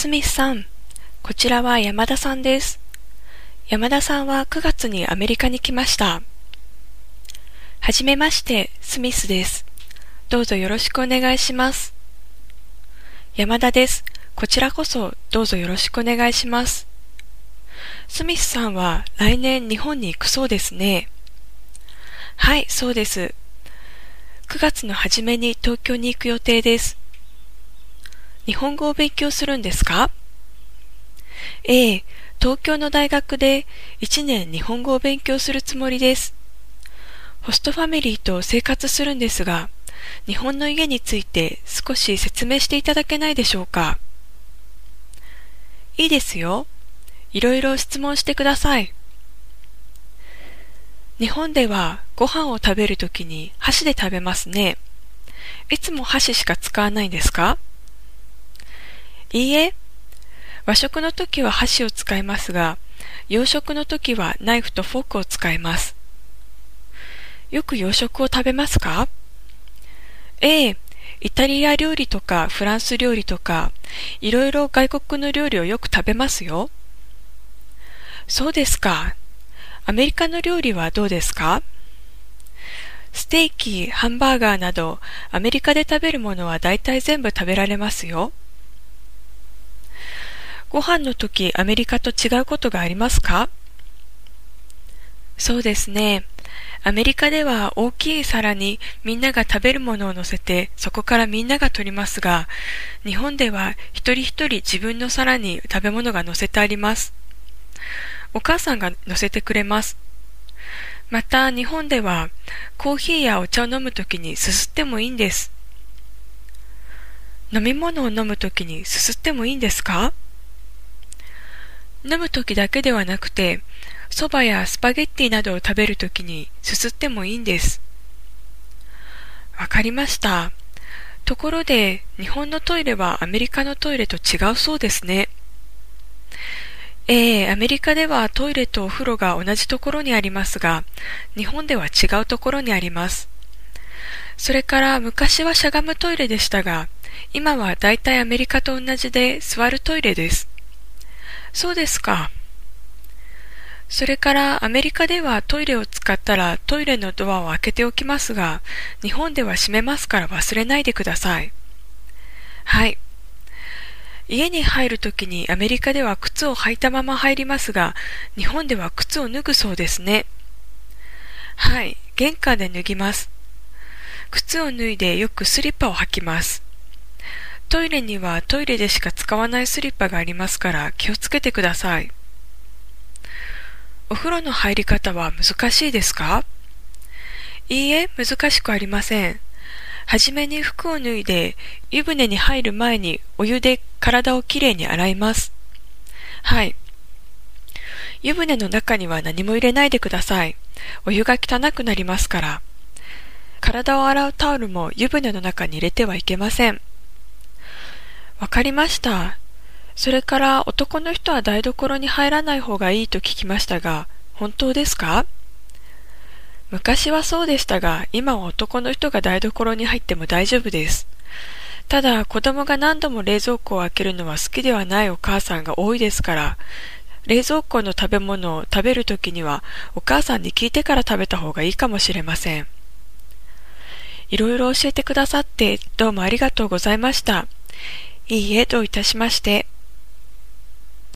スミスさん、こちらは山田さんです。山田さんは9月にアメリカに来ました。はじめまして、スミスです。どうぞよろしくお願いします。山田です。こちらこそどうぞよろしくお願いします。スミスさんは来年日本に行くそうですね。はい、そうです。9月の初めに東京に行く予定です。日本語を勉強するんですか？ええ、東京の大学で1年日本語を勉強するつもりです。ホストファミリーと生活するんですが、日本の家について少し説明していただけないでしょうか？いいですよ。いろいろ質問してください。日本ではご飯を食べるときに箸で食べますね。いつも箸しか使わないんですか？いいえ、和食の時は箸を使いますが、洋食の時はナイフとフォークを使います。よく洋食を食べますか？ええ、イタリア料理とかフランス料理とか、いろいろ外国の料理をよく食べますよ。そうですか。アメリカの料理はどうですか？ステーキ、ハンバーガーなど、アメリカで食べるものは大体全部食べられますよ。ご飯の時アメリカと違うことがありますか？そうですね。アメリカでは大きい皿にみんなが食べるものを乗せてそこからみんなが取りますが、日本では一人一人自分の皿に食べ物が乗せてあります。お母さんが乗せてくれます。また日本ではコーヒーやお茶を飲むときにすすってもいいんです。飲み物を飲むときにすすってもいいんですか？飲む時だけではなくて、蕎麦やスパゲッティなどを食べる時にすすってもいいんです。わかりました。ところで、日本のトイレはアメリカのトイレと違うそうですね。ええアメリカではトイレとお風呂が同じところにありますが、日本では違うところにあります。それから昔はしゃがむトイレでしたが、今はだいたいアメリカと同じで座るトイレです。そうですか。それからアメリカではトイレを使ったらトイレのドアを開けておきますが、日本では閉めますから忘れないでください。はい。家に入るときにアメリカでは靴を履いたまま入りますが、日本では靴を脱ぐそうですね。はい。玄関で脱ぎます。靴を脱いでよくスリッパを履きます。トイレにはトイレでしか使わないスリッパがありますから気をつけてください。お風呂の入り方は難しいですか？いいえ、難しくありません。はじめに服を脱いで湯船に入る前にお湯で体をきれいに洗います。はい。湯船の中には何も入れないでください。お湯が汚くなりますから。体を洗うタオルも湯船の中に入れてはいけません。わかりました。それから男の人は台所に入らない方がいいと聞きましたが、本当ですか？昔はそうでしたが、今は男の人が台所に入っても大丈夫です。ただ、子供が何度も冷蔵庫を開けるのは好きではないお母さんが多いですから、冷蔵庫の食べ物を食べるときには、お母さんに聞いてから食べた方がいいかもしれません。いろいろ教えてくださって、どうもありがとうございました。いいえ、といたしまして。